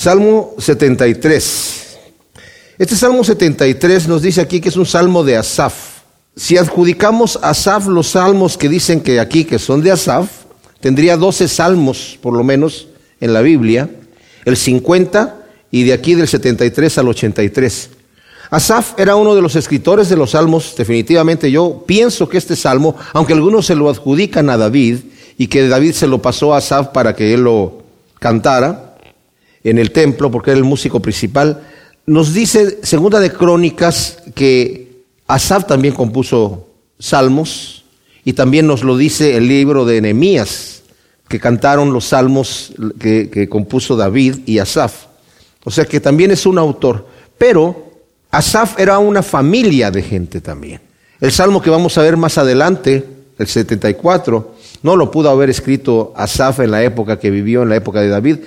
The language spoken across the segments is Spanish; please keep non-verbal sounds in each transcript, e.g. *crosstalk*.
Salmo 73. Este Salmo 73 nos dice aquí que es un salmo de Asaf. Si adjudicamos a Asaf los salmos que dicen que aquí que son de Asaf, tendría 12 salmos por lo menos en la Biblia, el 50 y de aquí del 73 al 83. Asaf era uno de los escritores de los salmos, definitivamente yo pienso que este salmo, aunque algunos se lo adjudican a David y que David se lo pasó a Asaf para que él lo cantara, en el templo, porque era el músico principal. Nos dice Segunda de Crónicas que Asaf también compuso salmos y también nos lo dice el libro de Nehemías, que cantaron los salmos que, que compuso David y Asaf. O sea que también es un autor. Pero Asaf era una familia de gente también. El salmo que vamos a ver más adelante, el 74, no lo pudo haber escrito Asaf en la época que vivió, en la época de David,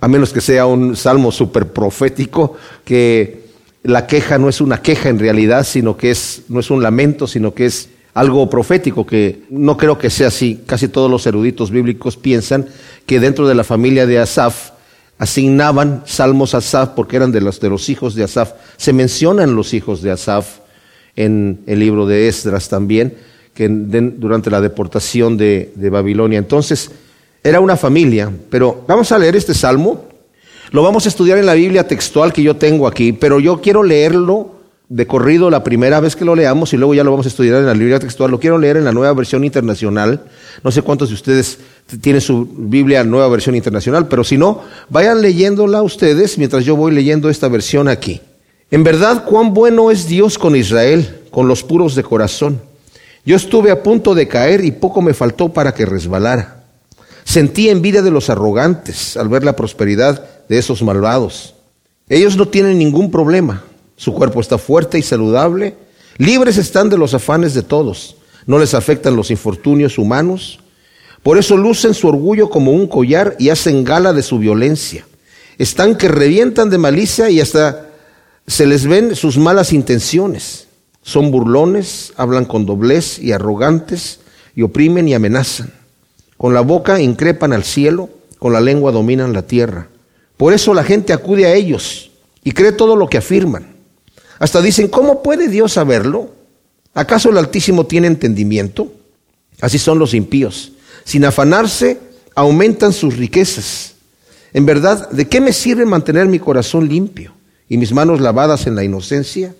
a menos que sea un salmo súper profético, que la queja no es una queja en realidad, sino que es, no es un lamento, sino que es algo profético, que no creo que sea así. Casi todos los eruditos bíblicos piensan que dentro de la familia de Asaf asignaban salmos a Asaf porque eran de los, de los hijos de Asaf. Se mencionan los hijos de Asaf en el libro de Esdras también que durante la deportación de, de Babilonia. Entonces, era una familia, pero vamos a leer este salmo. Lo vamos a estudiar en la Biblia textual que yo tengo aquí, pero yo quiero leerlo de corrido la primera vez que lo leamos y luego ya lo vamos a estudiar en la Biblia textual. Lo quiero leer en la nueva versión internacional. No sé cuántos de ustedes tienen su Biblia nueva versión internacional, pero si no, vayan leyéndola ustedes mientras yo voy leyendo esta versión aquí. En verdad, cuán bueno es Dios con Israel, con los puros de corazón. Yo estuve a punto de caer y poco me faltó para que resbalara. Sentí envidia de los arrogantes al ver la prosperidad de esos malvados. Ellos no tienen ningún problema. Su cuerpo está fuerte y saludable. Libres están de los afanes de todos. No les afectan los infortunios humanos. Por eso lucen su orgullo como un collar y hacen gala de su violencia. Están que revientan de malicia y hasta se les ven sus malas intenciones. Son burlones, hablan con doblez y arrogantes, y oprimen y amenazan. Con la boca increpan al cielo, con la lengua dominan la tierra. Por eso la gente acude a ellos y cree todo lo que afirman. Hasta dicen, ¿cómo puede Dios saberlo? ¿Acaso el Altísimo tiene entendimiento? Así son los impíos. Sin afanarse, aumentan sus riquezas. En verdad, ¿de qué me sirve mantener mi corazón limpio y mis manos lavadas en la inocencia?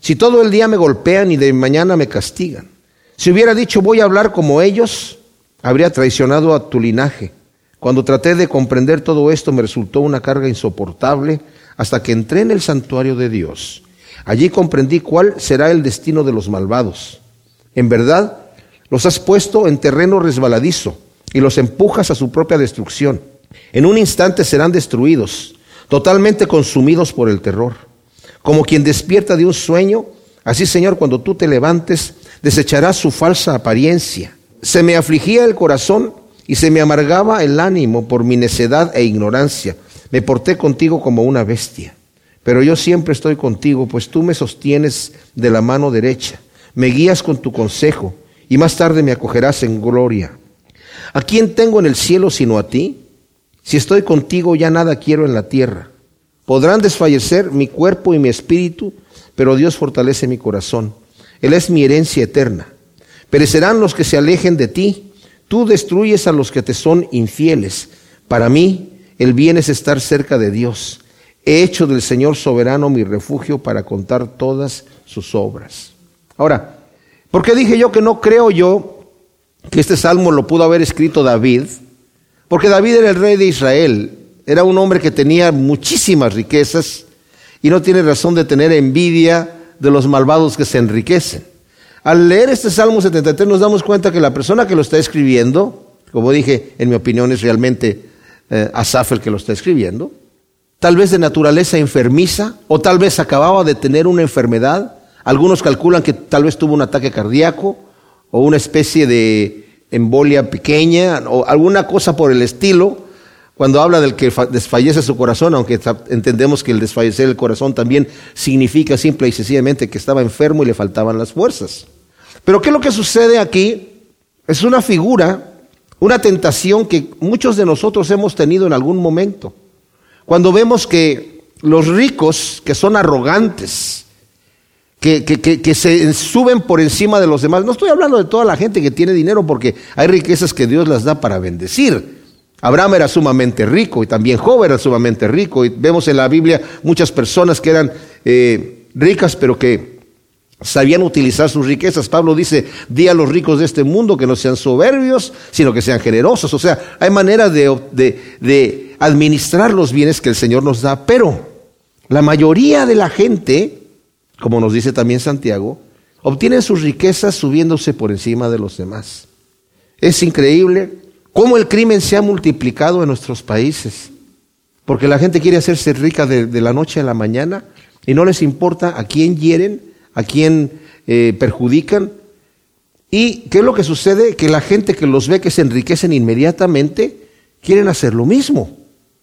Si todo el día me golpean y de mañana me castigan. Si hubiera dicho voy a hablar como ellos, habría traicionado a tu linaje. Cuando traté de comprender todo esto me resultó una carga insoportable hasta que entré en el santuario de Dios. Allí comprendí cuál será el destino de los malvados. En verdad, los has puesto en terreno resbaladizo y los empujas a su propia destrucción. En un instante serán destruidos, totalmente consumidos por el terror. Como quien despierta de un sueño, así Señor, cuando tú te levantes, desecharás su falsa apariencia. Se me afligía el corazón y se me amargaba el ánimo por mi necedad e ignorancia. Me porté contigo como una bestia. Pero yo siempre estoy contigo, pues tú me sostienes de la mano derecha, me guías con tu consejo, y más tarde me acogerás en gloria. ¿A quién tengo en el cielo sino a ti? Si estoy contigo ya nada quiero en la tierra. Podrán desfallecer mi cuerpo y mi espíritu, pero Dios fortalece mi corazón. Él es mi herencia eterna. Perecerán los que se alejen de ti. Tú destruyes a los que te son infieles. Para mí, el bien es estar cerca de Dios. He hecho del Señor soberano mi refugio para contar todas sus obras. Ahora, ¿por qué dije yo que no creo yo que este salmo lo pudo haber escrito David? Porque David era el rey de Israel. Era un hombre que tenía muchísimas riquezas y no tiene razón de tener envidia de los malvados que se enriquecen. Al leer este Salmo 73 nos damos cuenta que la persona que lo está escribiendo, como dije, en mi opinión es realmente eh, Asaf el que lo está escribiendo, tal vez de naturaleza enfermiza o tal vez acababa de tener una enfermedad. Algunos calculan que tal vez tuvo un ataque cardíaco o una especie de embolia pequeña o alguna cosa por el estilo cuando habla del que desfallece su corazón, aunque entendemos que el desfallecer el corazón también significa simple y sencillamente que estaba enfermo y le faltaban las fuerzas. Pero ¿qué es lo que sucede aquí? Es una figura, una tentación que muchos de nosotros hemos tenido en algún momento. Cuando vemos que los ricos, que son arrogantes, que, que, se suben por encima de los demás, no estoy hablando de toda la gente que tiene dinero porque hay riquezas que Dios las da para bendecir. Abraham era sumamente rico y también Job era sumamente rico y vemos en la Biblia muchas personas que eran eh, ricas pero que sabían utilizar sus riquezas. Pablo dice, di a los ricos de este mundo que no sean soberbios, sino que sean generosos. O sea, hay manera de, de, administrar los bienes que el Señor nos da, pero la mayoría de la gente, como nos dice también Santiago, obtienen sus riquezas subiéndose por encima de los demás. Es increíble cómo el crimen se ha multiplicado en nuestros países, porque la gente quiere hacerse rica de, la noche a la mañana y no les importa a quién hieren, a quién eh, perjudican. ¿Y qué es lo que sucede? Que la gente que los ve que se enriquecen inmediatamente, quieren hacer lo mismo.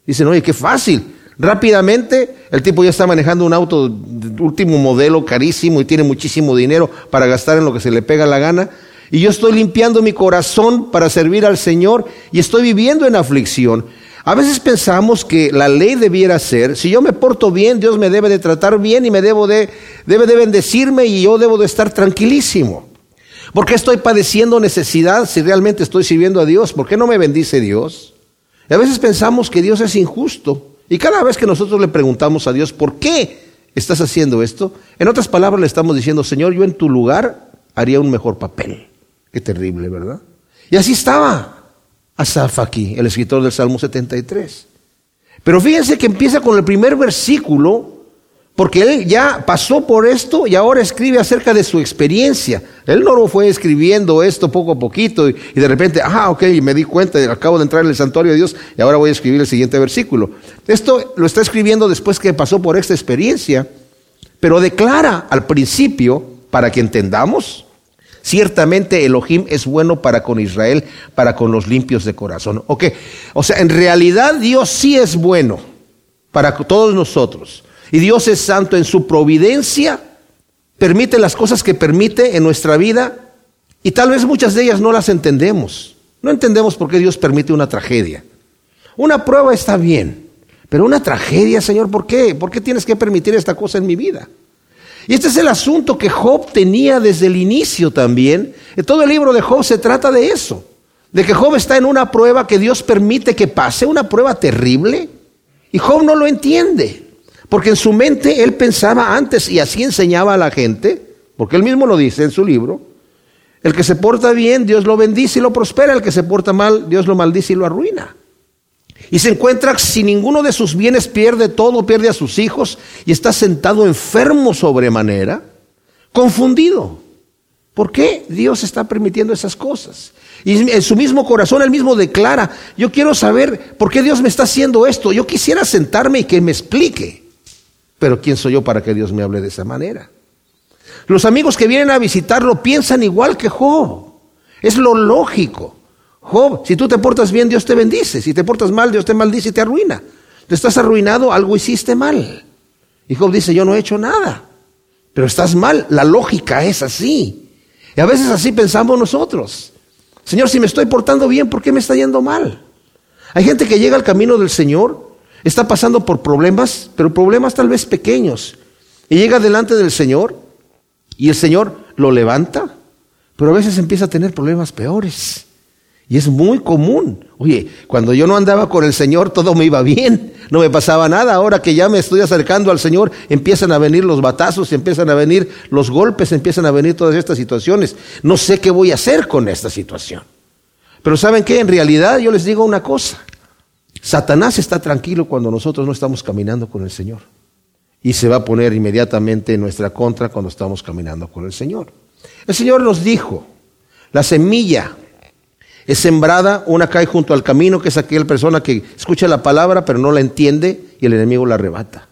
Dicen, oye, qué fácil. Rápidamente, el tipo ya está manejando un auto último modelo, carísimo, y tiene muchísimo dinero para gastar en lo que se le pega la gana. Y yo estoy limpiando mi corazón para servir al Señor y estoy viviendo en aflicción. A veces pensamos que la ley debiera ser, si yo me porto bien, Dios me debe de tratar bien y me debo de, debe de bendecirme y yo debo de estar tranquilísimo. ¿Por qué estoy padeciendo necesidad si realmente estoy sirviendo a Dios? ¿Por qué no me bendice Dios? Y a veces pensamos que Dios es injusto. Y cada vez que nosotros le preguntamos a Dios, ¿por qué estás haciendo esto? En otras palabras le estamos diciendo, Señor, yo en tu lugar haría un mejor papel. Qué terrible, ¿verdad? Y así estaba. Asaf aquí, el escritor del Salmo 73. Pero fíjense que empieza con el primer versículo, porque él ya pasó por esto y ahora escribe acerca de su experiencia. Él no fue escribiendo esto poco a poquito y, de repente, ah, ok, me di cuenta, acabo de entrar en el santuario de Dios y ahora voy a escribir el siguiente versículo. Esto lo está escribiendo después que pasó por esta experiencia, pero declara al principio, para que entendamos, Ciertamente Elohim es bueno para con Israel, para con los limpios de corazón. Ok, o sea, en realidad Dios sí es bueno para todos nosotros. Y Dios es santo en su providencia, permite las cosas que permite en nuestra vida y tal vez muchas de ellas no las entendemos. No entendemos por qué Dios permite una tragedia. Una prueba está bien, pero una tragedia, Señor, ¿por qué? ¿Por qué tienes que permitir esta cosa en mi vida? Y este es el asunto que Job tenía desde el inicio también. Todo el libro de Job se trata de eso, de que Job está en una prueba que Dios permite que pase, una prueba terrible, y Job no lo entiende, porque en su mente él pensaba antes y así enseñaba a la gente, porque él mismo lo dice en su libro, el que se porta bien, Dios lo bendice y lo prospera, el que se porta mal, Dios lo maldice y lo arruina. Y se encuentra si ninguno de sus bienes pierde todo, pierde a sus hijos y está sentado enfermo sobremanera, confundido. ¿Por qué Dios está permitiendo esas cosas? Y en su mismo corazón él mismo declara, yo quiero saber por qué Dios me está haciendo esto. Yo quisiera sentarme y que me explique. Pero ¿quién soy yo para que Dios me hable de esa manera? Los amigos que vienen a visitarlo piensan igual que Job. Es lo lógico. Job, si tú te portas bien, Dios te bendice. Si te portas mal, Dios te maldice y te arruina. Te estás arruinado, algo hiciste mal. Y Job dice, yo no he hecho nada. Pero estás mal. La lógica es así. Y a veces así pensamos nosotros. Señor, si me estoy portando bien, ¿por qué me está yendo mal? Hay gente que llega al camino del Señor, está pasando por problemas, pero problemas tal vez pequeños. Y llega delante del Señor y el Señor lo levanta, pero a veces empieza a tener problemas peores. Y es muy común. Oye, cuando yo no andaba con el Señor todo me iba bien, *laughs* no me pasaba nada. Ahora que ya me estoy acercando al Señor, empiezan a venir los batazos, empiezan a venir los golpes, empiezan a venir todas estas situaciones. No sé qué voy a hacer con esta situación. Pero ¿saben qué? En realidad yo les digo una cosa. Satanás está tranquilo cuando nosotros no estamos caminando con el Señor. Y se va a poner inmediatamente en nuestra contra cuando estamos caminando con el Señor. El Señor nos dijo, la semilla es sembrada, una cae junto al camino, que es aquella persona que escucha la palabra pero no la entiende y el enemigo la arrebata.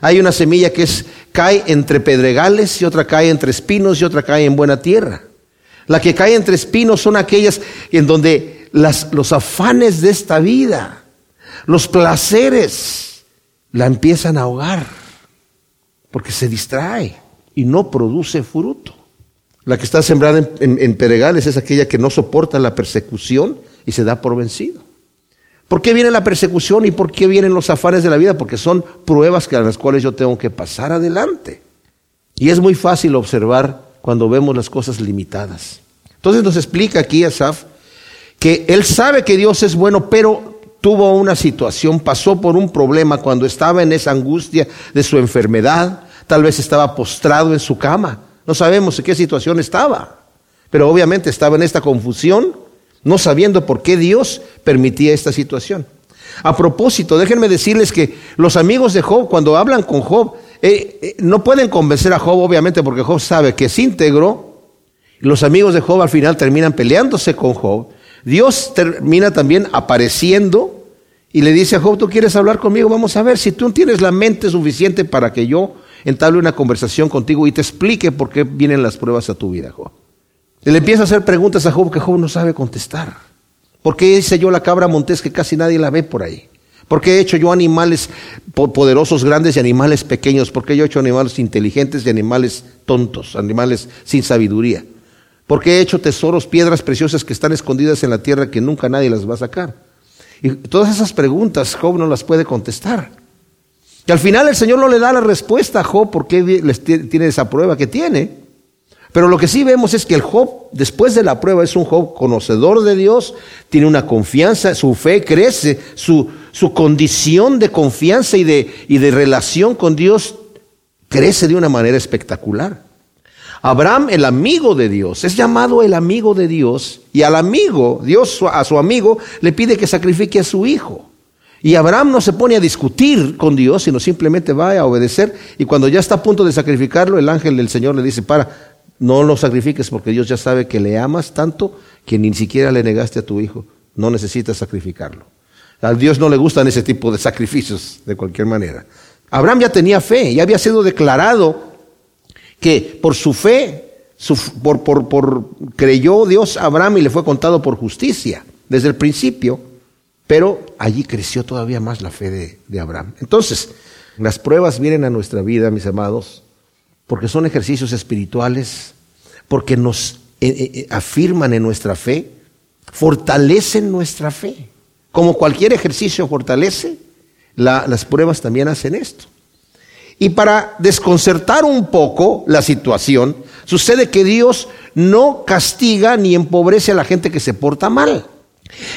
Hay una semilla que es, cae entre pedregales y otra cae entre espinos y otra cae en buena tierra. La que cae entre espinos son aquellas en donde las, los afanes de esta vida, los placeres, la empiezan a ahogar porque se distrae y no produce fruto. La que está sembrada en, en, es aquella que no soporta la persecución y se da por vencido. ¿Por qué viene la persecución y por qué vienen los afanes de la vida? Porque son pruebas a las cuales yo tengo que pasar adelante. Y es muy fácil observar cuando vemos las cosas limitadas. Entonces nos explica aquí Asaf que él sabe que Dios es bueno, pero tuvo una situación, pasó por un problema cuando estaba en esa angustia de su enfermedad, tal vez estaba postrado en su cama, no sabemos en qué situación estaba, pero obviamente estaba en esta confusión, no sabiendo por qué Dios permitía esta situación. A propósito, déjenme decirles que los amigos de Job, cuando hablan con Job, eh, eh, no pueden convencer a Job, obviamente, porque Job sabe que es íntegro. Los amigos de Job al final terminan peleándose con Job. Dios termina también apareciendo y le dice a Job, ¿tú quieres hablar conmigo? Vamos a ver si tú tienes la mente suficiente para que yo entable una conversación contigo y te explique por qué vienen las pruebas a tu vida, Job. Le empieza a hacer preguntas a Job que Job no sabe contestar. ¿Por qué hice yo la cabra montés que casi nadie la ve por ahí? ¿Por qué he hecho yo animales poderosos, grandes y animales pequeños? ¿Por qué yo he hecho animales inteligentes y animales tontos, animales sin sabiduría? ¿Por qué he hecho tesoros, piedras preciosas que están escondidas en la tierra que nunca nadie las va a sacar? Y todas esas preguntas Job no las puede contestar. Y al final el Señor no le da la respuesta a Job por qué tiene esa prueba que tiene. Pero lo que sí vemos es que el Job, después de la prueba, es un Job conocedor de Dios, tiene una confianza, su fe crece, su, su condición de confianza y de, y de relación con Dios crece de una manera espectacular. Abraham, el amigo de Dios, es llamado el amigo de Dios y al amigo, Dios a su amigo, le pide que sacrifique a su hijo. Y Abraham no se pone a discutir con Dios, sino simplemente va a obedecer. Y cuando ya está a punto de sacrificarlo, el ángel del Señor le dice, para, no lo sacrifiques porque Dios ya sabe que le amas tanto que ni siquiera le negaste a tu hijo. No necesitas sacrificarlo. A Dios no le gustan ese tipo de sacrificios de cualquier manera. Abraham ya tenía fe, ya había sido declarado que por su fe, por, por, creyó Dios a Abraham y le fue contado por justicia desde el principio, pero allí creció todavía más la fe de, Abraham. Entonces, las pruebas vienen a nuestra vida, mis amados, porque son ejercicios espirituales, porque nos eh, eh, eh, afirman en nuestra fe, fortalecen nuestra fe. Como cualquier ejercicio fortalece, las pruebas también hacen esto. Y para desconcertar un poco la situación, sucede que Dios no castiga ni empobrece a la gente que se porta mal.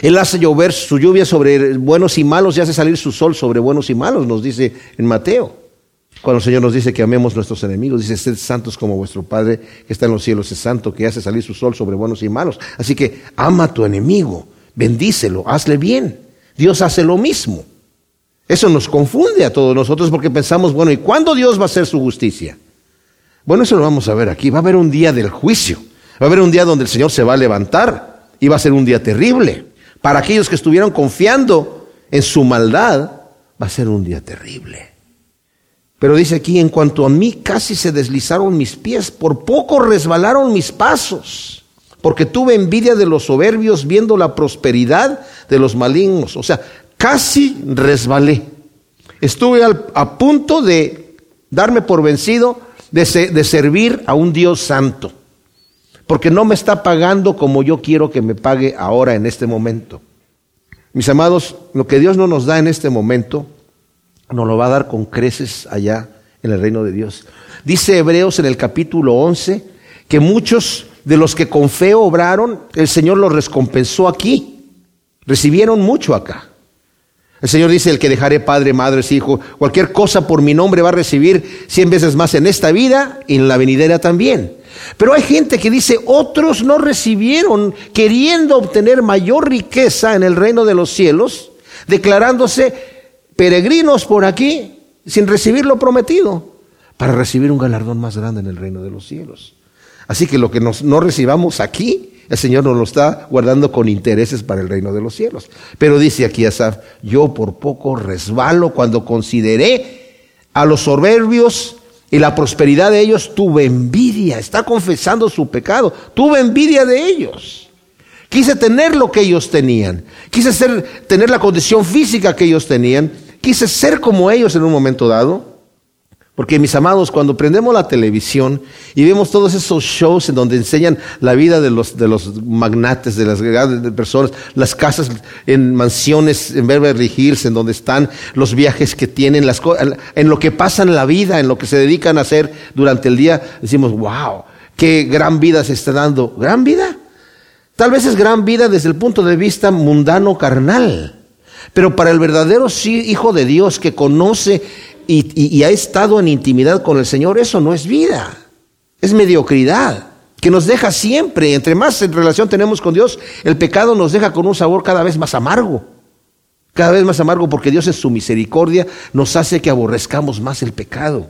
Él hace llover su lluvia sobre buenos y malos y hace salir su sol sobre buenos y malos, nos dice en Mateo. Cuando el Señor nos dice que amemos nuestros enemigos, dice, sed santos como vuestro Padre que está en los cielos es santo, que hace salir su sol sobre buenos y malos. Así que ama a tu enemigo, bendícelo, hazle bien. Dios hace lo mismo. Eso nos confunde a todos nosotros porque pensamos, bueno, ¿y cuándo Dios va a hacer su justicia? Bueno, eso lo vamos a ver aquí. Va a haber un día del juicio. Va a haber un día donde el Señor se va a levantar va a ser un día terrible. Para aquellos que estuvieron confiando en su maldad, va a ser un día terrible. Pero dice aquí, en cuanto a mí casi se deslizaron mis pies, por poco resbalaron mis pasos, porque tuve envidia de los soberbios viendo la prosperidad de los malignos. O sea, casi resbalé. Estuve a punto de darme por vencido de servir a un Dios santo, porque no me está pagando como yo quiero que me pague ahora en este momento. Mis amados, lo que Dios no nos da en este momento, nos lo va a dar con creces allá en el reino de Dios. Dice Hebreos en el capítulo 11 que muchos de los que con fe obraron, el Señor los recompensó aquí. Recibieron mucho acá. El Señor dice, el que dejaré padre, madre, hijo, cualquier cosa por mi nombre va a recibir cien veces más en esta vida y en la venidera también. Pero hay gente que dice, otros no recibieron queriendo obtener mayor riqueza en el reino de los cielos, declarándose peregrinos por aquí sin recibir lo prometido, para recibir un galardón más grande en el reino de los cielos. Así que lo que nos, no recibamos aquí, el Señor nos lo está guardando con intereses para el reino de los cielos. Pero dice aquí Asaf, yo por poco resbalo cuando consideré a los soberbios y la prosperidad de ellos, tuve envidia, está confesando su pecado, tuve envidia de ellos. Quise tener lo que ellos tenían, quise ser, tener la condición física que ellos tenían, quise ser como ellos en un momento dado, Porque mis amados, cuando prendemos la televisión y vemos todos esos shows en donde enseñan la vida de los, de los magnates, de las grandes personas, las casas en mansiones en Beverly Hills, en donde están los viajes que tienen, las en lo que pasan la vida, en lo que se dedican a hacer durante el día, decimos, wow, qué gran vida se está dando. ¿Gran vida? Tal vez es gran vida desde el punto de vista mundano carnal. Pero para el verdadero hijo de Dios que conoce y, ha estado en intimidad con el Señor, eso no es vida, es mediocridad que nos deja siempre, entre más en relación tenemos con Dios, el pecado nos deja con un sabor cada vez más amargo. Cada vez más amargo porque Dios en su misericordia nos hace que aborrezcamos más el pecado.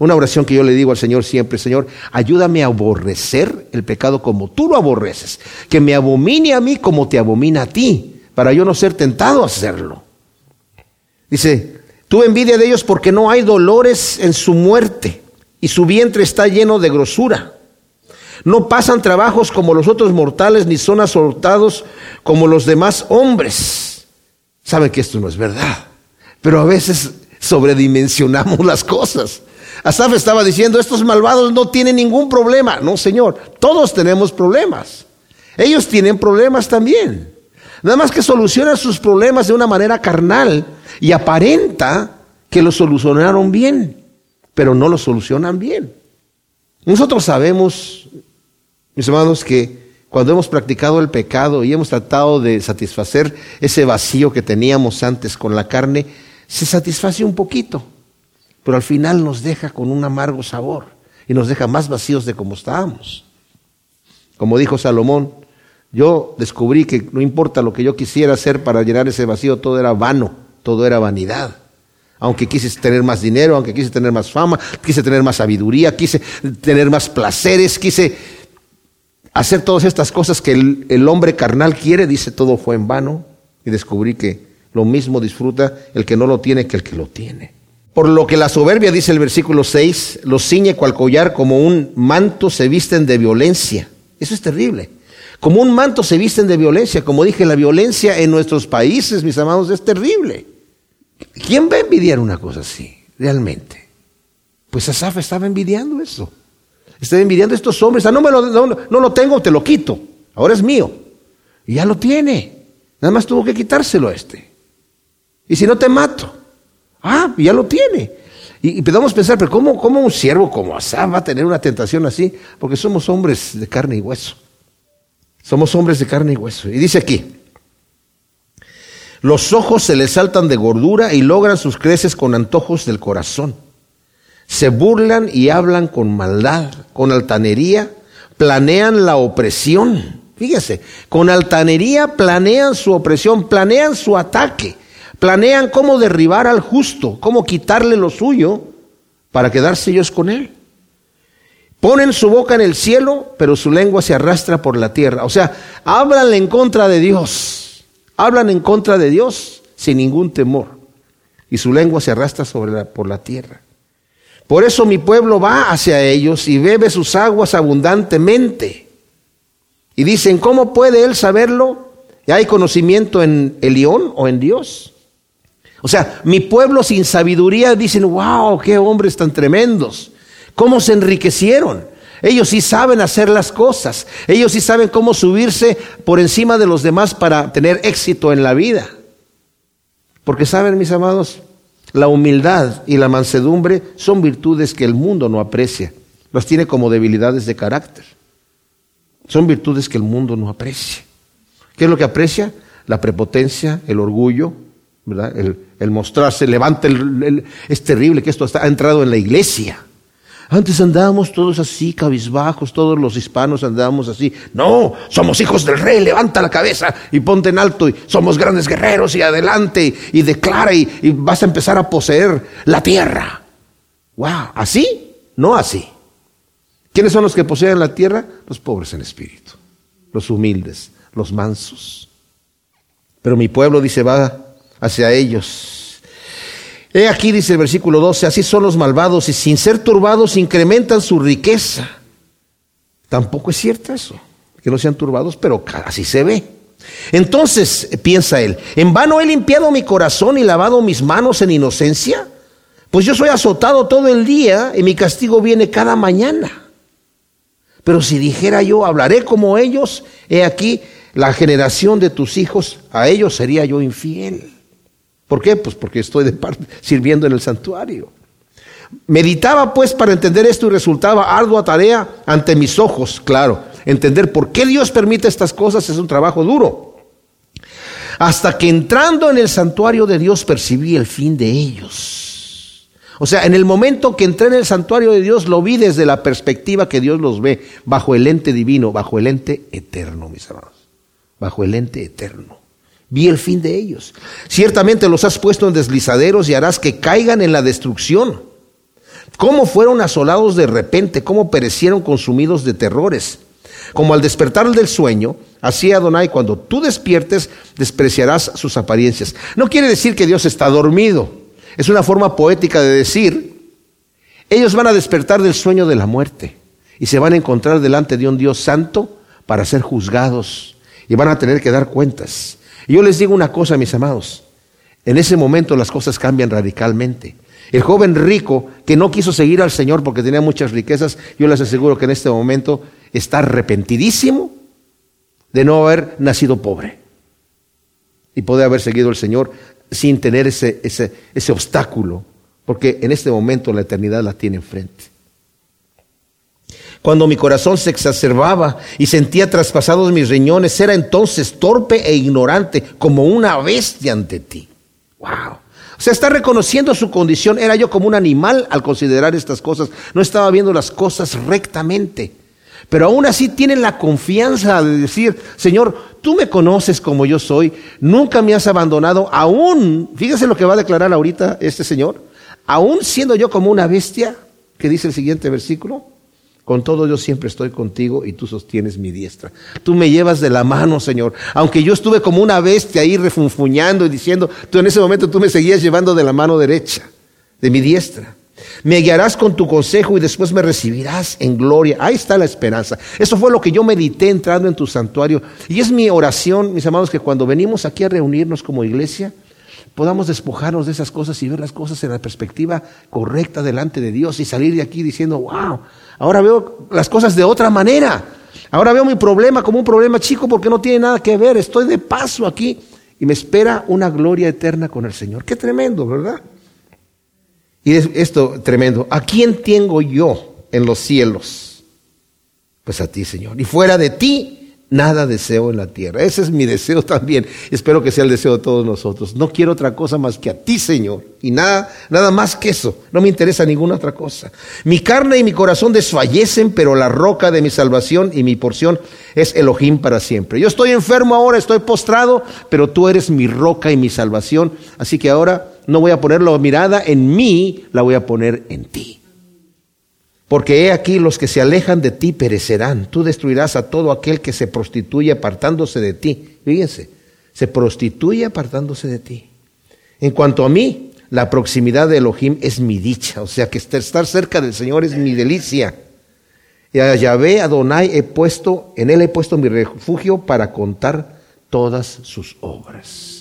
Una oración que yo le digo al Señor siempre, Señor, ayúdame a aborrecer el pecado como tú lo aborreces, que me abomine a mí como te abomina a ti, para yo no ser tentado a hacerlo. Dice, Tuve envidia de ellos porque no hay dolores en su muerte y su vientre está lleno de grosura. No pasan trabajos como los otros mortales ni son azotados como los demás hombres. Saben que esto no es verdad, pero a veces sobredimensionamos las cosas. Asaf estaba diciendo, estos malvados no tienen ningún problema. No, Señor, todos tenemos problemas. Ellos tienen problemas también. Nada más que solucionan sus problemas de una manera carnal y aparenta que lo solucionaron bien, pero no lo solucionan bien. Nosotros sabemos, mis hermanos, que cuando hemos practicado el pecado y hemos tratado de satisfacer ese vacío que teníamos antes con la carne, se satisface un poquito, pero al final nos deja con un amargo sabor y nos deja más vacíos de como estábamos. Como dijo Salomón, yo descubrí que no importa lo que yo quisiera hacer para llenar ese vacío, todo era vano todo era vanidad. Aunque quise tener más dinero, aunque quise tener más fama, quise tener más sabiduría, quise tener más placeres, quise hacer todas estas cosas que el, hombre carnal quiere, dice todo fue en vano. Y descubrí que lo mismo disfruta el que no lo tiene que el que lo tiene. Por lo que la soberbia, dice el versículo 6, los ciñe cual collar, como un manto se visten de violencia. Eso es terrible. Como un manto se visten de violencia. Como dije, la violencia en nuestros países, mis amados, es terrible. ¿Quién va a envidiar una cosa así, realmente? Pues Asaf estaba envidiando eso. Estaba envidiando a estos hombres. Ah, no, me lo, no, lo tengo, te lo quito. Ahora es mío. Y ya lo tiene. Nada más tuvo que quitárselo a este. Y si no te mato. Ah, ya lo tiene. Y, podemos pensar, pero ¿cómo, ¿cómo, un siervo como Asaf va a tener una tentación así? Porque somos hombres de carne y hueso. Somos hombres de carne y hueso. Y dice aquí, los ojos se les saltan de gordura y logran sus creces con antojos del corazón. Se burlan y hablan con maldad, con altanería, planean la opresión. Fíjese, con altanería planean su opresión, planean su ataque, planean cómo derribar al justo, cómo quitarle lo suyo para quedarse ellos con él. Ponen su boca en el cielo, pero su lengua se arrastra por la tierra. O sea, hablan en contra de Dios hablan en contra de Dios sin ningún temor y su lengua se arrastra sobre por la tierra. Por eso mi pueblo va hacia ellos y bebe sus aguas abundantemente. Y dicen, ¿cómo puede él saberlo? ¿Hay conocimiento en el león o en Dios? O sea, mi pueblo sin sabiduría dicen, wow, qué hombres tan tremendos. ¿Cómo se enriquecieron? Ellos sí saben hacer las cosas. Ellos sí saben cómo subirse por encima de los demás para tener éxito en la vida. Porque saben, mis amados, la humildad y la mansedumbre son virtudes que el mundo no aprecia. Las tiene como debilidades de carácter. Son virtudes que el mundo no aprecia. ¿Qué es lo que aprecia? La prepotencia, el orgullo. El, mostrarse, levanta es terrible que esto ha entrado en la iglesia. Antes andábamos todos así, cabizbajos, todos los hispanos andábamos así. No, somos hijos del rey, levanta la cabeza y ponte en alto. Y somos grandes guerreros y adelante y declara y, vas a empezar a poseer la tierra. Wow, ¿así? No así. ¿Quiénes son los que poseen la tierra? Los pobres en espíritu, los humildes, los mansos. Pero mi pueblo dice, va hacia ellos He aquí, dice el versículo 12, así son los malvados y sin ser turbados incrementan su riqueza. Tampoco es cierto eso, que no sean turbados, pero así se ve. Entonces, piensa él, ¿en vano he limpiado mi corazón y lavado mis manos en inocencia? Pues yo soy azotado todo el día y mi castigo viene cada mañana. Pero si dijera yo, hablaré como ellos, he aquí, la generación de tus hijos, a ellos sería yo infiel. ¿Por qué? Pues porque estoy de parte, sirviendo en el santuario. Meditaba pues para entender esto y resultaba ardua tarea ante mis ojos, claro. Entender por qué Dios permite estas cosas es un trabajo duro. Hasta que entrando en el santuario de Dios percibí el fin de ellos. O sea, en el momento que entré en el santuario de Dios lo vi desde la perspectiva que Dios los ve, bajo el ente divino, bajo el ente eterno, mis hermanos. Bajo el ente eterno. Vi el fin de ellos. Ciertamente los has puesto en deslizaderos y harás que caigan en la destrucción. Cómo fueron asolados de repente, cómo perecieron consumidos de terrores. Como al despertar del sueño, así Adonai, cuando tú despiertes, despreciarás sus apariencias. No quiere decir que Dios está dormido. Es una forma poética de decir, ellos van a despertar del sueño de la muerte y se van a encontrar delante de un Dios santo para ser juzgados y van a tener que dar cuentas. Y yo les digo una cosa, mis amados, en ese momento las cosas cambian radicalmente. El joven rico que no quiso seguir al Señor porque tenía muchas riquezas, yo les aseguro que en este momento está arrepentidísimo de no haber nacido pobre y poder haber seguido al Señor sin tener ese, ese, ese obstáculo, porque en este momento la eternidad la tiene enfrente. Cuando mi corazón se exacerbaba y sentía traspasados mis riñones, era entonces torpe e ignorante como una bestia ante ti. Wow. O sea, está reconociendo su condición. Era yo como un animal al considerar estas cosas. No estaba viendo las cosas rectamente. Pero aún así tienen la confianza de decir, Señor, tú me conoces como yo soy, nunca me has abandonado, aún, fíjese lo que va a declarar ahorita este Señor, aún siendo yo como una bestia, que dice el siguiente versículo, con todo yo siempre estoy contigo y tú sostienes mi diestra. Tú me llevas de la mano, Señor. Aunque yo estuve como una bestia ahí refunfuñando y diciendo, tú en ese momento tú me seguías llevando de la mano derecha, de mi diestra. Me guiarás con tu consejo y después me recibirás en gloria. Ahí está la esperanza. Eso fue lo que yo medité entrando en tu santuario. Y es mi oración, mis amados, que cuando venimos aquí a reunirnos como iglesia, podamos despojarnos de esas cosas y ver las cosas en la perspectiva correcta delante de Dios y salir de aquí diciendo, wow, Ahora veo las cosas de otra manera. Ahora veo mi problema como un problema chico porque no tiene nada que ver. Estoy de paso aquí y me espera una gloria eterna con el Señor. Qué tremendo, ¿verdad? Y esto tremendo. ¿A quién tengo yo en los cielos? Pues a ti, Señor. Y fuera de ti Nada deseo en la tierra. Ese es mi deseo también. Espero que sea el deseo de todos nosotros. No quiero otra cosa más que a ti, Señor. Y nada, nada más que eso. No me interesa ninguna otra cosa. Mi carne y mi corazón desfallecen, pero la roca de mi salvación y mi porción es Elohim para siempre. Yo estoy enfermo ahora, estoy postrado, pero tú eres mi roca y mi salvación. Así que ahora no voy a poner la mirada en mí, la voy a poner en ti. Porque he aquí los que se alejan de ti perecerán. Tú destruirás a todo aquel que se prostituye apartándose de ti. Fíjense, se prostituye apartándose de ti. En cuanto a mí, la proximidad de Elohim es mi dicha. O sea que estar cerca del Señor es mi delicia. Y a Yahvé Adonai he puesto, en él he puesto mi refugio para contar todas sus obras.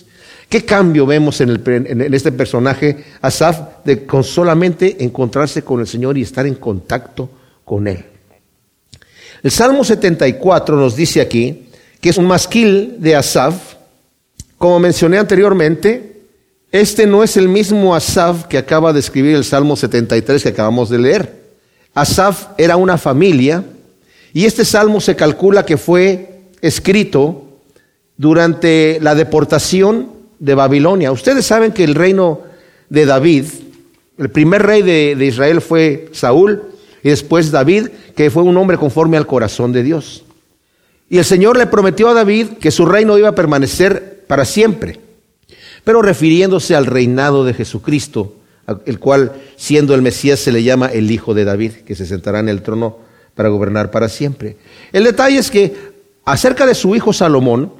¿Qué cambio vemos en, este personaje, Asaf, de con solamente encontrarse con el Señor y estar en contacto con Él? El Salmo 74 nos dice aquí que es un masquil de Asaf. Como mencioné anteriormente, este no es el mismo Asaf que acaba de escribir el Salmo 73 que acabamos de leer. Asaf era una familia y este salmo se calcula que fue escrito durante la deportación de Babilonia. Ustedes saben que el reino de David, el primer rey de, Israel fue Saúl y después David, que fue un hombre conforme al corazón de Dios. Y el Señor le prometió a David que su reino iba a permanecer para siempre, pero refiriéndose al reinado de Jesucristo, el cual siendo el Mesías se le llama el Hijo de David, que se sentará en el trono para gobernar para siempre. El detalle es que acerca de su hijo Salomón,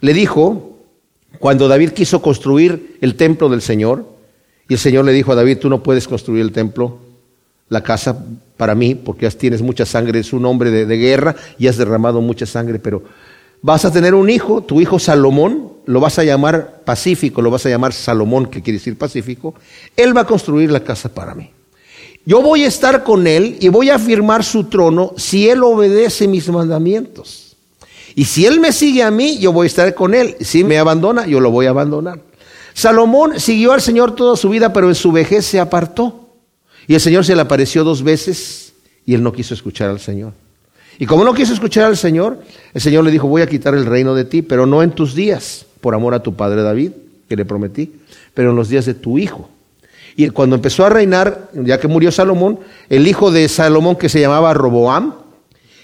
le dijo, cuando David quiso construir el templo del Señor, y el Señor le dijo a David, tú no puedes construir el templo, la casa para mí, porque tienes mucha sangre, es un hombre de, guerra y has derramado mucha sangre, pero vas a tener un hijo, tu hijo Salomón, lo vas a llamar Pacífico, lo vas a llamar Salomón, que quiere decir Pacífico, él va a construir la casa para mí. Yo voy a estar con él y voy a firmar su trono si él obedece mis mandamientos. Y si él me sigue a mí, yo voy a estar con él. Si me abandona, yo lo voy a abandonar. Salomón siguió al Señor toda su vida, pero en su vejez se apartó. Y el Señor se le apareció dos veces y él no quiso escuchar al Señor. Y como no quiso escuchar al Señor, el Señor le dijo, voy a quitar el reino de ti, pero no en tus días, por amor a tu padre David, que le prometí, pero en los días de tu hijo. Y cuando empezó a reinar, ya que murió Salomón, el hijo de Salomón que se llamaba Roboam,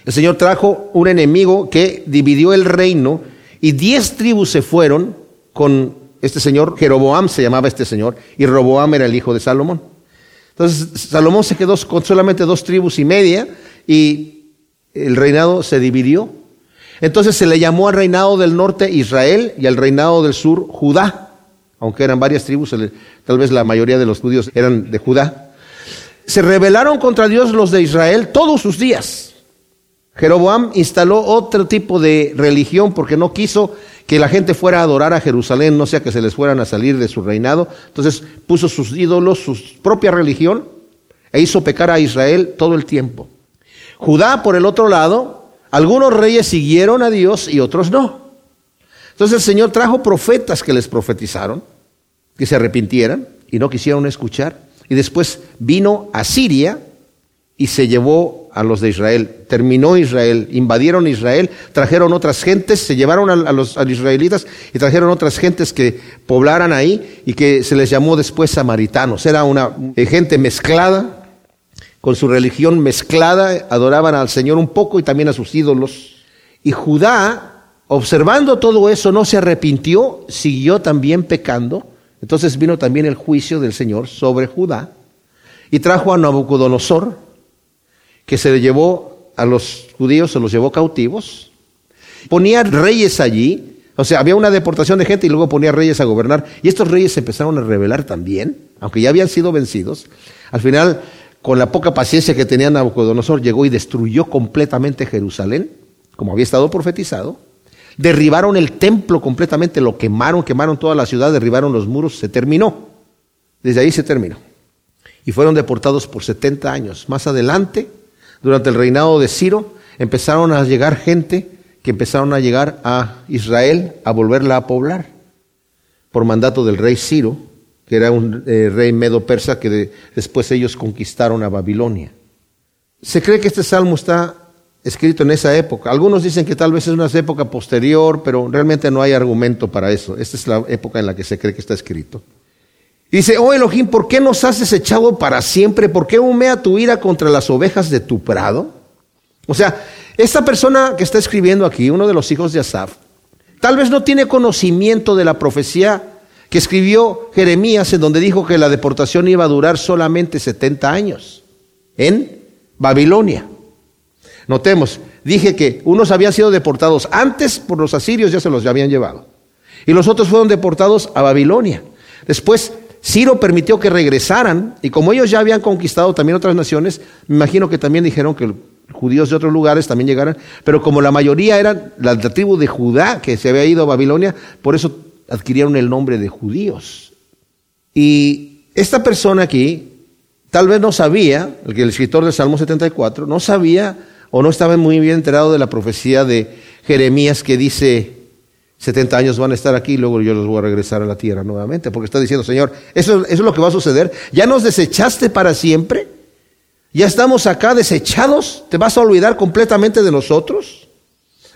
el Señor trajo un enemigo que dividió el reino y diez tribus se fueron con este señor, Jeroboam se llamaba este señor, y Roboam era el hijo de Salomón. Entonces Salomón se quedó con solamente dos tribus y media y el reinado se dividió. Entonces se le llamó al reinado del norte Israel y al reinado del sur Judá, aunque eran varias tribus, tal vez la mayoría de los judíos eran de Judá. Se rebelaron contra Dios los de Israel todos sus días. Jeroboam instaló otro tipo de religión porque no quiso que la gente fuera a adorar a Jerusalén, no sea que se les fueran a salir de su reinado. Entonces puso sus ídolos, su propia religión, e hizo pecar a Israel todo el tiempo. Judá, por el otro lado, algunos reyes siguieron a Dios y otros no. Entonces el Señor trajo profetas que les profetizaron, que se arrepintieran y no quisieron escuchar. Y después vino a Siria y se llevó a los de Israel. Terminó Israel, invadieron Israel, trajeron otras gentes, se llevaron a, los, israelitas y trajeron otras gentes que poblaran ahí y que se les llamó después samaritanos. Era una eh, gente mezclada, con su religión mezclada, adoraban al Señor un poco y también a sus ídolos. Y Judá, observando todo eso, no se arrepintió, siguió también pecando. Entonces vino también el juicio del Señor sobre Judá y trajo a Nabucodonosor, que se le llevó a los judíos, se los llevó cautivos, ponía reyes allí, o sea, había una deportación de gente y luego ponía reyes a gobernar, y estos reyes se empezaron a rebelar también, aunque ya habían sido vencidos. Al final, con la poca paciencia que tenía Nabucodonosor, llegó y destruyó completamente Jerusalén, como había estado profetizado. Derribaron el templo completamente, lo quemaron, quemaron toda la ciudad, derribaron los muros, se terminó. Desde ahí se terminó. Y fueron deportados por 70 años. Más adelante, durante el reinado de Ciro, empezaron a llegar gente que empezaron a llegar a Israel a volverla a poblar por mandato del rey Ciro, que era un eh, rey medo-persa que después ellos conquistaron a Babilonia. Se cree que este salmo está escrito en esa época. Algunos dicen que tal vez es una época posterior, pero realmente no hay argumento para eso. Esta es la época en la que se cree que está escrito. Dice, oh Elohim, ¿por qué nos has desechado para siempre? ¿Por qué humea tu ira contra las ovejas de tu prado? O sea, esta persona que está escribiendo aquí, uno de los hijos de Asaf, tal vez no tiene conocimiento de la profecía que escribió Jeremías en donde dijo que la deportación iba a durar solamente 70 años en Babilonia. Notemos, dije que unos habían sido deportados antes por los asirios, ya se los habían llevado. Y los otros fueron deportados a Babilonia. Después Ciro permitió que regresaran, y como ellos ya habían conquistado también otras naciones, me imagino que también dijeron que judíos de otros lugares también llegaran, pero como la mayoría eran la, tribu de Judá que se había ido a Babilonia, por eso adquirieron el nombre de judíos. Y esta persona aquí tal vez no sabía, el, el escritor del Salmo 74, no sabía o no estaba muy bien enterado de la profecía de Jeremías que dice, 70 años van a estar aquí y luego yo los voy a regresar a la tierra nuevamente. Porque está diciendo, Señor, eso, es lo que va a suceder. ¿Ya nos desechaste para siempre? ¿Ya estamos acá desechados? ¿Te vas a olvidar completamente de nosotros?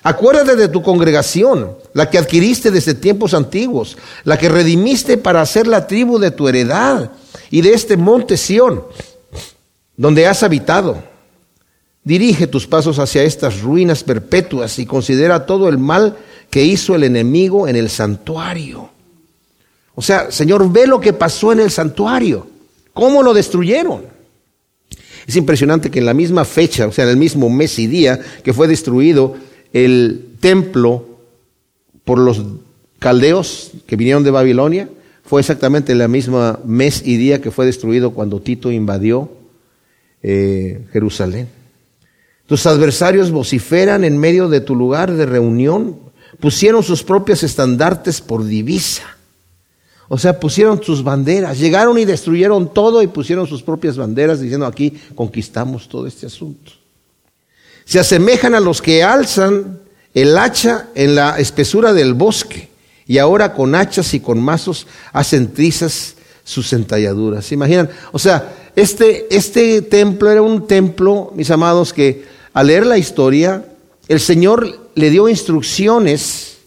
Acuérdate de tu congregación, la que adquiriste desde tiempos antiguos, la que redimiste para hacer la tribu de tu heredad y de este monte Sión, donde has habitado. Dirige tus pasos hacia estas ruinas perpetuas y considera todo el mal que hizo el enemigo en el santuario. O sea, Señor, ve lo que pasó en el santuario, cómo lo destruyeron. Es impresionante que en la misma fecha, o sea, en el mismo mes y día que fue destruido el templo por los caldeos que vinieron de Babilonia, fue exactamente la misma mes y día que fue destruido cuando Tito invadió eh, Jerusalén. Tus adversarios vociferan en medio de tu lugar de reunión pusieron sus propios estandartes por divisa. O sea, pusieron sus banderas, llegaron y destruyeron todo y pusieron sus propias banderas diciendo aquí conquistamos todo este asunto. Se asemejan a los que alzan el hacha en la espesura del bosque y ahora con hachas y con mazos hacen trizas sus entalladuras. ¿Se imaginan? O sea, este, este templo era un templo, mis amados, que al leer la historia, el Señor le dio instrucciones,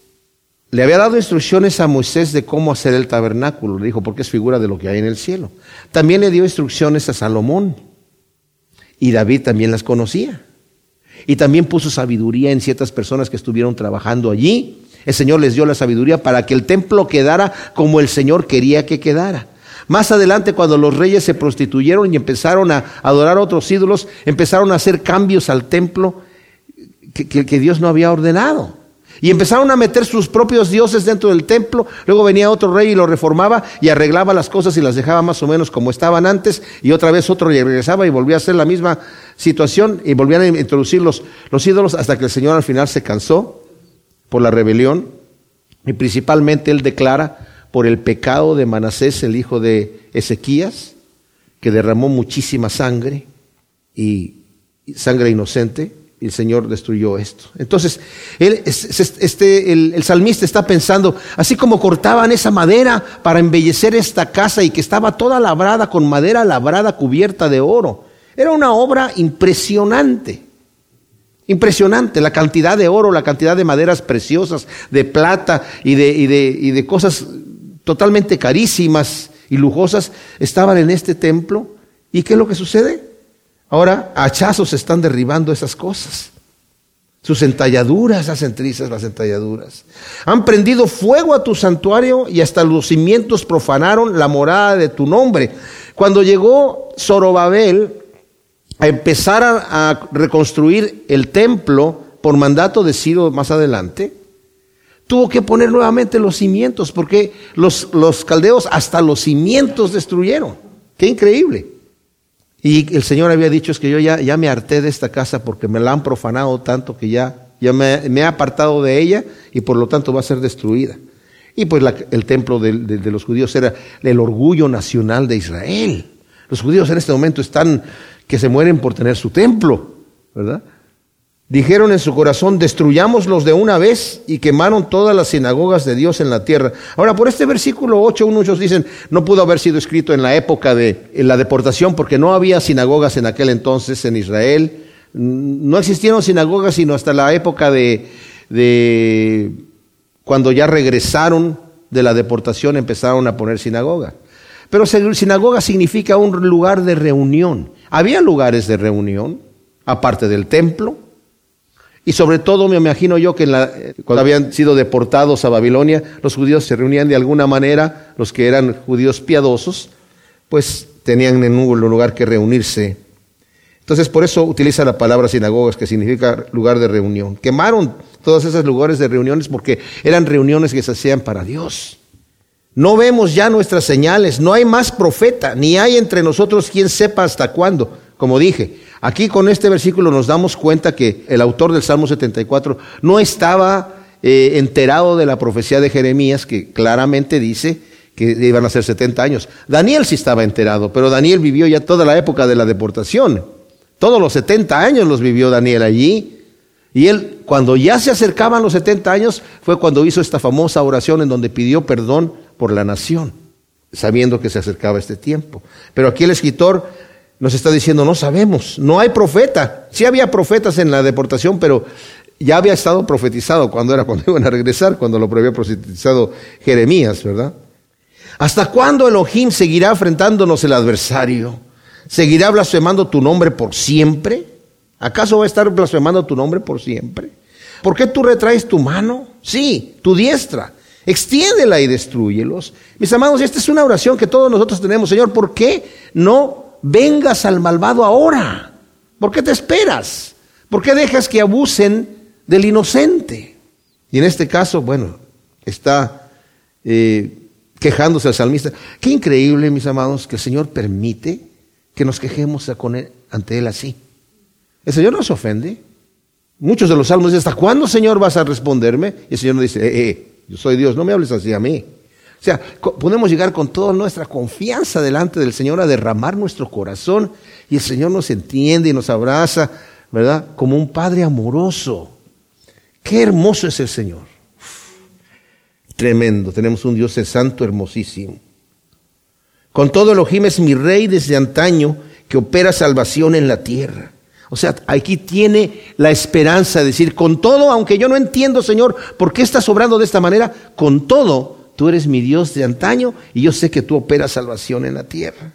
le había dado instrucciones a Moisés de cómo hacer el tabernáculo, le dijo, porque es figura de lo que hay en el cielo. También le dio instrucciones a Salomón, y David también las conocía. Y también puso sabiduría en ciertas personas que estuvieron trabajando allí. El Señor les dio la sabiduría para que el templo quedara como el Señor quería que quedara. Más adelante, cuando los reyes se prostituyeron y empezaron a adorar a otros ídolos, empezaron a hacer cambios al templo que, Dios no había ordenado. Y empezaron a meter sus propios dioses dentro del templo. Luego venía otro rey y lo reformaba y arreglaba las cosas y las dejaba más o menos como estaban antes. Y otra vez otro regresaba y volvía a hacer la misma situación y volvían a introducir los, los ídolos hasta que el Señor al final se cansó por la rebelión. Y principalmente él declara por el pecado de Manasés, el hijo de Ezequías, que derramó muchísima sangre y sangre inocente el Señor destruyó esto. Entonces, él, este, el, salmista está pensando, así como cortaban esa madera para embellecer esta casa y que estaba toda labrada con madera labrada cubierta de oro. Era una obra impresionante. Impresionante la cantidad de oro, la cantidad de maderas preciosas, de plata y de, y de, y de cosas totalmente carísimas y lujosas estaban en este templo. ¿Y qué es lo que sucede? Ahora, hachazos están derribando esas cosas. Sus entalladuras hacen trizas las entalladuras. Han prendido fuego a tu santuario y hasta los cimientos profanaron la morada de tu nombre. Cuando llegó Zorobabel a empezar a, reconstruir el templo por mandato de Ciro más adelante, tuvo que poner nuevamente los cimientos porque los, los caldeos hasta los cimientos destruyeron. Qué increíble. Y el Señor había dicho, es que yo ya, ya me harté de esta casa porque me la han profanado tanto que ya, ya me, he apartado de ella y por lo tanto va a ser destruida. Y pues el templo de, de, los judíos era el orgullo nacional de Israel. Los judíos en este momento están que se mueren por tener su templo, ¿verdad? Dijeron en su corazón, destruyámoslos de una vez y quemaron todas las sinagogas de Dios en la tierra. Ahora, por este versículo 8, muchos dicen, no pudo haber sido escrito en la época de la deportación porque no había sinagogas en aquel entonces en Israel. No existieron sinagogas sino hasta la época de, de cuando ya regresaron de la deportación empezaron a poner sinagoga. Pero sinagoga significa un lugar de reunión. Había lugares de reunión, aparte del templo, y sobre todo me imagino yo que cuando habían sido deportados a Babilonia, los judíos se reunían de alguna manera, los que eran judíos piadosos, pues tenían en un lugar que reunirse. Entonces por eso utiliza la palabra sinagogas, que significa lugar de reunión. Quemaron todos esos lugares de reuniones porque eran reuniones que se hacían para Dios. No vemos ya nuestras señales, no hay más profeta, ni hay entre nosotros quien sepa hasta cuándo. Como dije, Aquí con este versículo nos damos cuenta que el autor del Salmo 74 no estaba eh, enterado de la profecía de Jeremías que claramente dice que iban a ser 70 años. Daniel sí estaba enterado, pero Daniel vivió ya toda la época de la deportación. Todos los 70 años los vivió Daniel allí. Y él, cuando ya se acercaban los 70 años, fue cuando hizo esta famosa oración en donde pidió perdón por la nación, sabiendo que se acercaba este tiempo. Pero aquí el escritor nos está diciendo, no sabemos, no hay profeta. Sí había profetas en la deportación, pero ya había estado profetizado cuando era *laughs* cuando iban a regresar, cuando lo había profetizado Jeremías, ¿verdad? ¿Hasta cuándo Elohim seguirá enfrentándonos el adversario? ¿Seguirá blasfemando tu nombre por siempre? ¿Acaso va a estar blasfemando tu nombre por siempre? ¿Por qué tú retraes tu mano? Sí, tu diestra. Extiéndela y destruyelos. Mis amados, esta es una oración que todos nosotros tenemos. Señor, ¿por qué no vengas al malvado ahora. ¿Por qué te esperas? ¿Por qué dejas que abusen del inocente? Y en este caso, bueno, está eh, quejándose el salmista. Qué increíble, mis amados, que el Señor permite que nos quejemos ante Él así. El Señor no se ofende. Muchos de los salmos dicen, ¿hasta cuándo, Señor, vas a responderme? Y el Señor dice, eh, eh, yo soy Dios, no me hables así a mí. O sea, podemos llegar con toda nuestra confianza delante del Señor a derramar nuestro corazón y el Señor nos entiende y nos abraza, ¿verdad? Como un Padre amoroso. Qué hermoso es el Señor. Tremendo, tenemos un Dios santo, hermosísimo. Con todo Elohim es mi rey desde antaño que opera salvación en la tierra. O sea, aquí tiene la esperanza de decir, con todo, aunque yo no entiendo, Señor, por qué estás obrando de esta manera, con todo, tú eres mi Dios de antaño y yo sé que tú operas salvación en la tierra.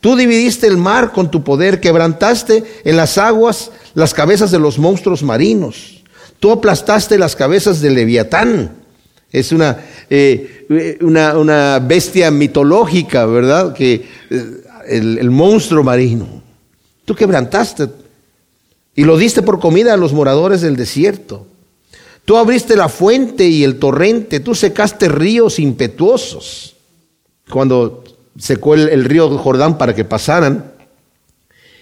Tú dividiste el mar con tu poder, quebrantaste en las aguas las cabezas de los monstruos marinos. Tú aplastaste las cabezas del leviatán. Es una, eh, una, una, bestia mitológica, ¿verdad? Que eh, el monstruo marino. Tú quebrantaste y lo diste por comida a los moradores del desierto. Tú abriste la fuente y el torrente, tú secaste ríos impetuosos. Cuando secó el, río Jordán para que pasaran,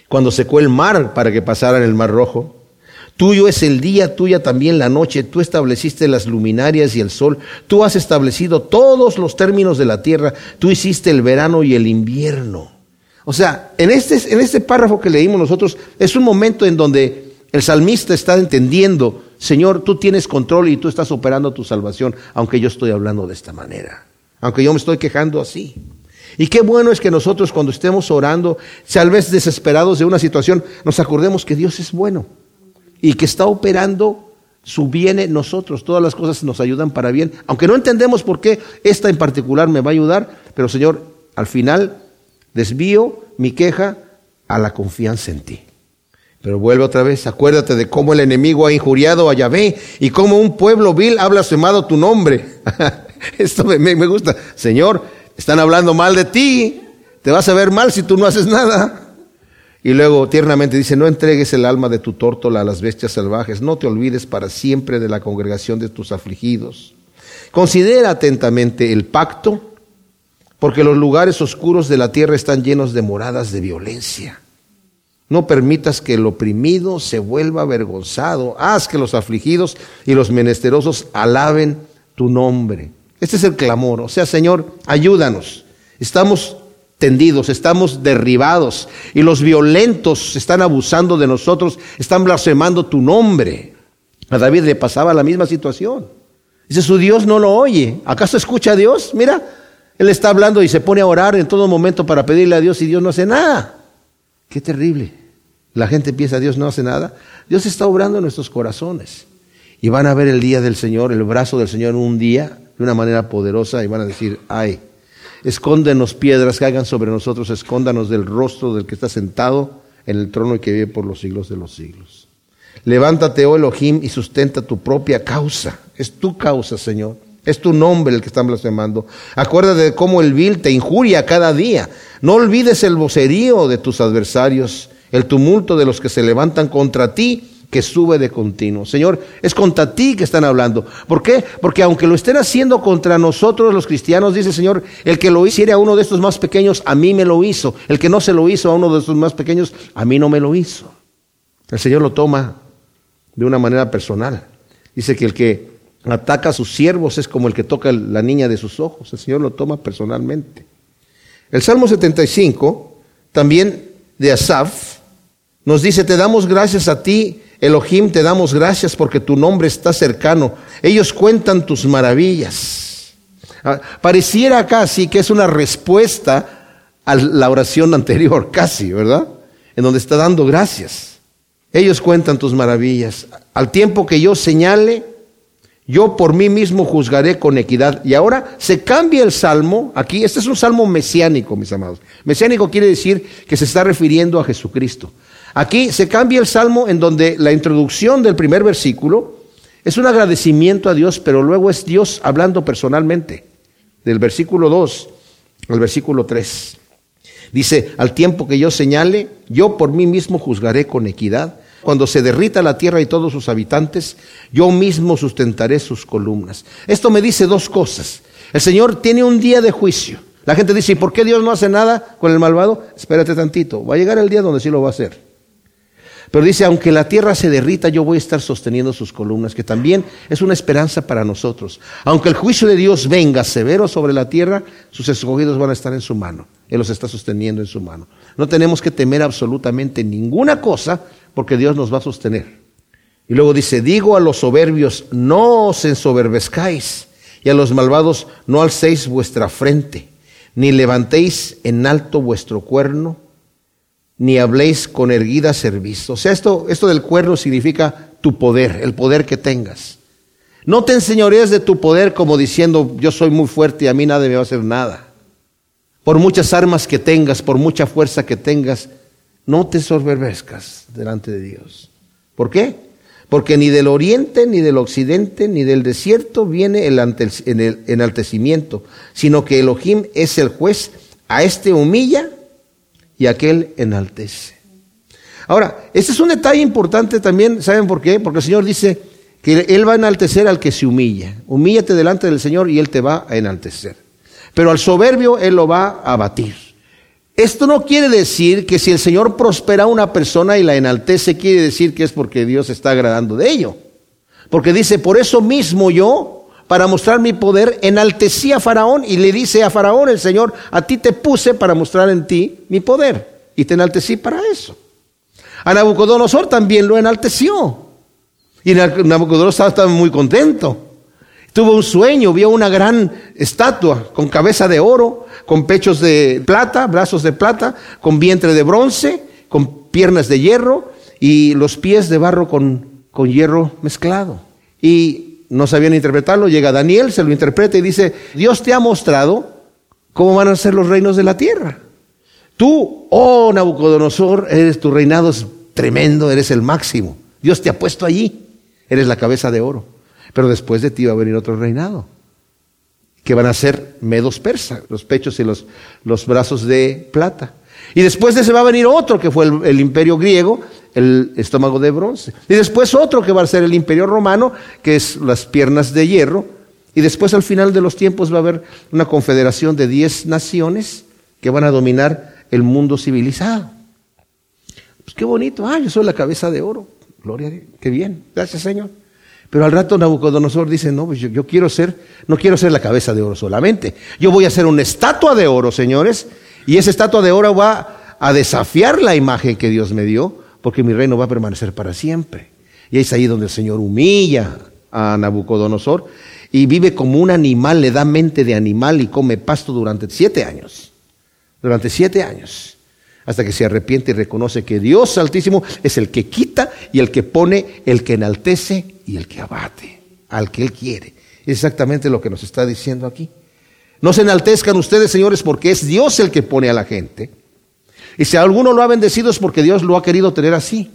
cuando secó el mar para que pasaran el mar rojo. Tuyo es el día, tuya también la noche, tú estableciste las luminarias y el sol, tú has establecido todos los términos de la tierra, tú hiciste el verano y el invierno. O sea, en este, en este párrafo que leímos nosotros, es un momento en donde el salmista está entendiendo, Señor, tú tienes control y tú estás operando tu salvación, aunque yo estoy hablando de esta manera, aunque yo me estoy quejando así. Y qué bueno es que nosotros cuando estemos orando, tal vez desesperados de una situación, nos acordemos que Dios es bueno y que está operando su bien en nosotros. Todas las cosas nos ayudan para bien, aunque no entendemos por qué esta en particular me va a ayudar, pero Señor, al final Desvío mi queja a la confianza en ti. Pero vuelve otra vez, acuérdate de cómo el enemigo ha injuriado a Yahvé y cómo un pueblo vil ha blasfemado tu nombre. *laughs* Esto me, me, gusta. Señor, están hablando mal de ti. Te vas a ver mal si tú no haces nada. Y luego tiernamente dice, no entregues el alma de tu tórtola a las bestias salvajes, no te olvides para siempre de la congregación de tus afligidos. Considera atentamente el pacto porque los lugares oscuros de la tierra están llenos de moradas de violencia. No permitas que el oprimido se vuelva avergonzado. Haz que los afligidos y los menesterosos alaben tu nombre. Este es el clamor. O sea, Señor, ayúdanos. Estamos tendidos, estamos derribados y los violentos están abusando de nosotros, están blasfemando tu nombre. A David le pasaba la misma situación. Dice, su Dios no lo oye. ¿Acaso escucha a Dios? Mira, él está hablando y se pone a orar en todo momento para pedirle a Dios y Dios no hace nada. Qué terrible. La gente piensa, Dios no hace nada. Dios está obrando en nuestros corazones. Y van a ver el día del Señor, el brazo del Señor un día, de una manera poderosa, y van a decir, ay, escóndenos piedras, caigan sobre nosotros, escóndanos del rostro del que está sentado en el trono y que vive por los siglos de los siglos. Levántate, oh Elohim, y sustenta tu propia causa. Es tu causa, Señor. Es tu nombre el que están blasfemando. Acuérdate de cómo el vil te injuria cada día. No olvides el vocerío de tus adversarios, el tumulto de los que se levantan contra ti, que sube de continuo. Señor, es contra ti que están hablando. ¿Por qué? Porque aunque lo estén haciendo contra nosotros los cristianos, dice el Señor, el que lo hiciera a uno de estos más pequeños, a mí me lo hizo. El que no se lo hizo a uno de estos más pequeños, a mí no me lo hizo. El Señor lo toma de una manera personal. Dice que el que ataca a sus siervos es como el que toca la niña de sus ojos. El Señor lo toma personalmente. El Salmo 75, también de Asaf, nos dice, te damos gracias a ti, Elohim, te damos gracias porque tu nombre está cercano. Ellos cuentan tus maravillas. Ah, pareciera casi que es una respuesta a la oración *laughs* anterior, casi, ¿verdad? En donde está dando gracias. Ellos cuentan tus maravillas. Al tiempo que yo señale, yo por mí mismo juzgaré con equidad. Y ahora se cambia el salmo, aquí, este es un salmo mesiánico, mis amados. Mesiánico quiere decir que se está refiriendo a Jesucristo. Aquí se cambia el salmo en donde la introducción del primer versículo es un agradecimiento a Dios, pero luego es Dios hablando personalmente. Del versículo 2 al versículo 3. Dice, al tiempo que yo señale, yo por mí mismo juzgaré con equidad cuando se derrita la tierra y todos sus habitantes, yo mismo sustentaré sus columnas. Esto me dice dos cosas. El Señor tiene un día de juicio. La gente dice, ¿y por qué Dios no hace nada con el malvado? Espérate tantito, va a llegar el día donde sí lo va a hacer. Pero dice, aunque la tierra se derrita, yo voy a estar sosteniendo sus columnas, que también es una esperanza para nosotros. Aunque el juicio de Dios venga severo sobre la tierra, sus escogidos van a estar en su mano. Él los está sosteniendo en su mano. No tenemos que temer absolutamente ninguna cosa, porque Dios nos va a sostener. Y luego dice, digo a los soberbios, no os ensoberbezcáis, y a los malvados, no alcéis vuestra frente, ni levantéis en alto vuestro cuerno, ni habléis con erguida cerviz. O sea, esto, esto del cuerno significa tu poder, el poder que tengas. No te enseñorees de tu poder como diciendo, yo soy muy fuerte y a mí nadie me va a hacer nada. Por muchas armas que tengas, por mucha fuerza que tengas, no te soberbezcas delante de Dios. ¿Por qué? Porque ni del oriente, ni del occidente, ni del desierto viene el enaltecimiento, sino que Elohim es el juez, a este humilla y aquel enaltece. Ahora, este es un detalle importante también, ¿saben por qué? Porque el Señor dice que Él va a enaltecer al que se humilla. Humíllate delante del Señor y Él te va a enaltecer. Pero al soberbio Él lo va a abatir. Esto no quiere decir que si el Señor prospera a una persona y la enaltece, quiere decir que es porque Dios está agradando de ello. Porque dice, por eso mismo yo, para mostrar mi poder, enaltecí a Faraón y le dice a Faraón el Señor, a ti te puse para mostrar en ti mi poder y te enaltecí para eso. A Nabucodonosor también lo enalteció. Y Nabucodonosor estaba muy contento. Tuvo un sueño, vio una gran estatua con cabeza de oro, con pechos de plata, brazos de plata, con vientre de bronce, con piernas de hierro y los pies de barro con, con hierro mezclado. Y no sabían interpretarlo, llega Daniel, se lo interpreta y dice, Dios te ha mostrado cómo van a ser los reinos de la tierra. Tú, oh Nabucodonosor, eres tu reinado es tremendo, eres el máximo. Dios te ha puesto allí, eres la cabeza de oro. Pero después de ti va a venir otro reinado, que van a ser medos persas, los pechos y los, los brazos de plata. Y después de ese va a venir otro, que fue el, imperio griego, el estómago de bronce. Y después otro, que va a ser el imperio romano, que es las piernas de hierro. Y después al final de los tiempos va a haber una confederación de diez naciones que van a dominar el mundo civilizado. Pues qué bonito, ah, yo soy la cabeza de oro. Gloria a Dios, qué bien, gracias Señor. Pero al rato Nabucodonosor dice, no, pues yo, quiero ser, no quiero ser la cabeza de oro solamente. Yo voy a ser una estatua de oro, señores. Y esa estatua de oro va a desafiar la imagen que Dios me dio, porque mi reino va a permanecer para siempre. Y es ahí donde el Señor humilla a Nabucodonosor y vive como un animal, le da mente de animal y come pasto durante siete años. Durante siete años hasta que se arrepiente y reconoce que Dios Altísimo es el que quita y el que pone, el que enaltece y el que abate, al que Él quiere. Es exactamente lo que nos está diciendo aquí. No se enaltezcan ustedes, señores, porque es Dios el que pone a la gente. Y si a alguno lo ha bendecido es porque Dios lo ha querido tener así.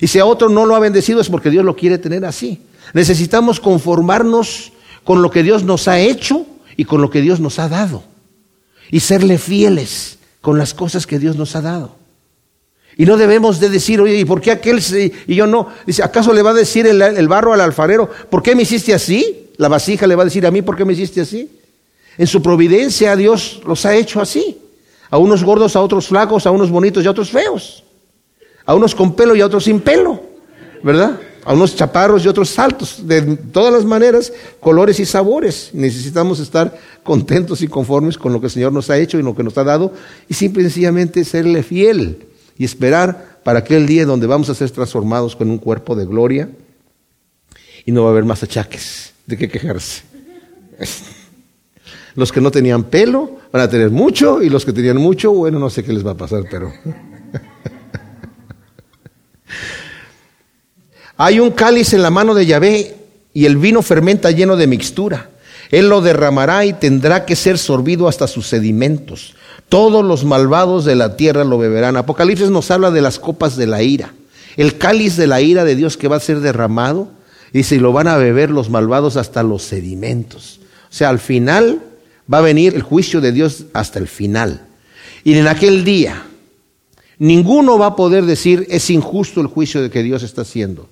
Y si a otro no lo ha bendecido es porque Dios lo quiere tener así. Necesitamos conformarnos con lo que Dios nos ha hecho y con lo que Dios nos ha dado. Y serle fieles con las cosas que Dios nos ha dado. Y no debemos de decir, oye, ¿y por qué aquel sí y yo no? Dice, ¿acaso le va a decir el, barro al alfarero, ¿por qué me hiciste así? La vasija le va a decir a mí, ¿por qué me hiciste así? En su providencia Dios los ha hecho así. A unos gordos, a otros flacos, a unos bonitos y a otros feos. A unos con pelo y a otros sin pelo. ¿Verdad? A unos chaparros y otros altos. De todas las maneras, colores y sabores. Necesitamos estar contentos y conformes con lo que el Señor nos ha hecho y lo que nos ha dado. Y simple y sencillamente serle fiel y esperar para aquel día donde vamos a ser transformados con un cuerpo de gloria y no va a haber más achaques de qué quejarse. *laughs* Los que no tenían pelo van a tener mucho y los que tenían mucho, bueno, no sé qué les va a pasar, pero... *laughs* Hay un cáliz en la mano de Yahvé y el vino fermenta lleno de mixtura. Él lo derramará y tendrá que ser sorbido hasta sus sedimentos. Todos los malvados de la tierra lo beberán. Apocalipsis nos habla de las copas de la ira. El cáliz de la ira de Dios que va a ser derramado. Y si lo van a beber los malvados hasta los sedimentos. O sea, al final va a venir el juicio de Dios hasta el final. Y en aquel día, ninguno va a poder decir es injusto el juicio que Dios está haciendo.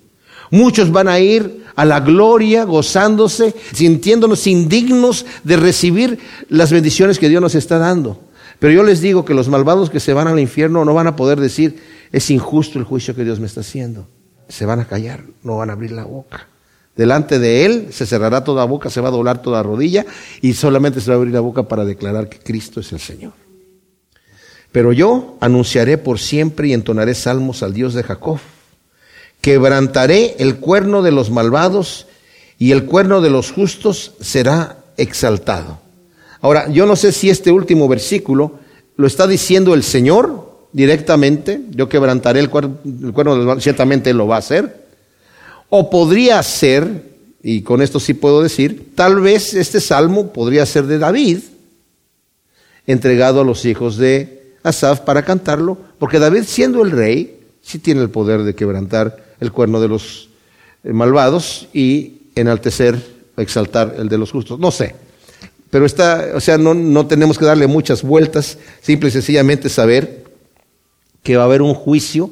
Muchos van a ir a la gloria gozándose, sintiéndonos indignos de recibir las bendiciones que Dios nos está dando. Pero yo les digo que los malvados que se van al infierno no van a poder decir, es injusto el juicio que Dios me está haciendo. Se van a callar, no van a abrir la boca. Delante de Él se cerrará toda boca, se va a doblar toda rodilla y solamente se va a abrir la boca para declarar que Cristo es el Señor. Pero yo anunciaré por siempre y entonaré salmos al Dios de Jacob. Quebrantaré el cuerno de los malvados y el cuerno de los justos será exaltado. Ahora, yo no sé si este último versículo lo está diciendo el Señor directamente, yo quebrantaré el, cuerno, de los ciertamente Él lo va a hacer, o podría ser, y con esto sí puedo decir, tal vez este salmo podría ser de David, entregado a los hijos de Asaf para cantarlo, porque David siendo el rey, sí tiene el poder de quebrantar el cuerno de los eh, malvados y enaltecer, exaltar el de los justos. No sé. Pero está, o sea, no, no tenemos que darle muchas vueltas, simple y sencillamente saber que va a haber un juicio,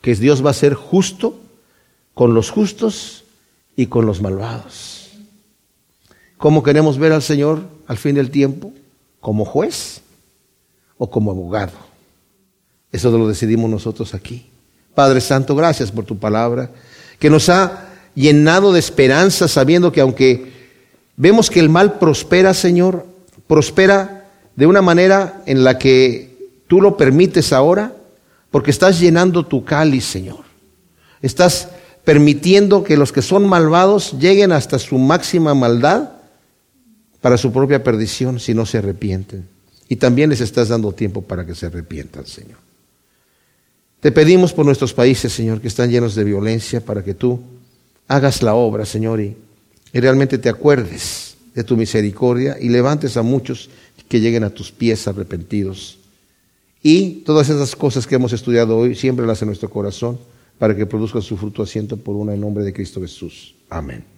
que Dios va a ser justo con los justos y con los malvados. ¿Cómo queremos ver al Señor al fin del tiempo? ¿Como juez o como abogado? Eso lo decidimos nosotros aquí. Padre Santo, gracias por tu palabra, que nos ha llenado de esperanza, sabiendo que aunque vemos que el mal prospera, Señor, prospera de una manera en la que tú lo permites ahora, porque estás llenando tu cáliz, Señor. Estás permitiendo que los que son malvados lleguen hasta su máxima maldad para su propia perdición si no se arrepienten. Y también les estás dando tiempo para que se arrepientan, Señor. Te pedimos por nuestros países, Señor, que están llenos de violencia, para que tú hagas la obra, Señor, y, realmente te acuerdes de tu misericordia y levantes a muchos que lleguen a tus pies arrepentidos. Y todas esas cosas que hemos estudiado hoy, siempre las en nuestro corazón para que produzcan su fruto asiento por una en nombre de Cristo Jesús. Amén.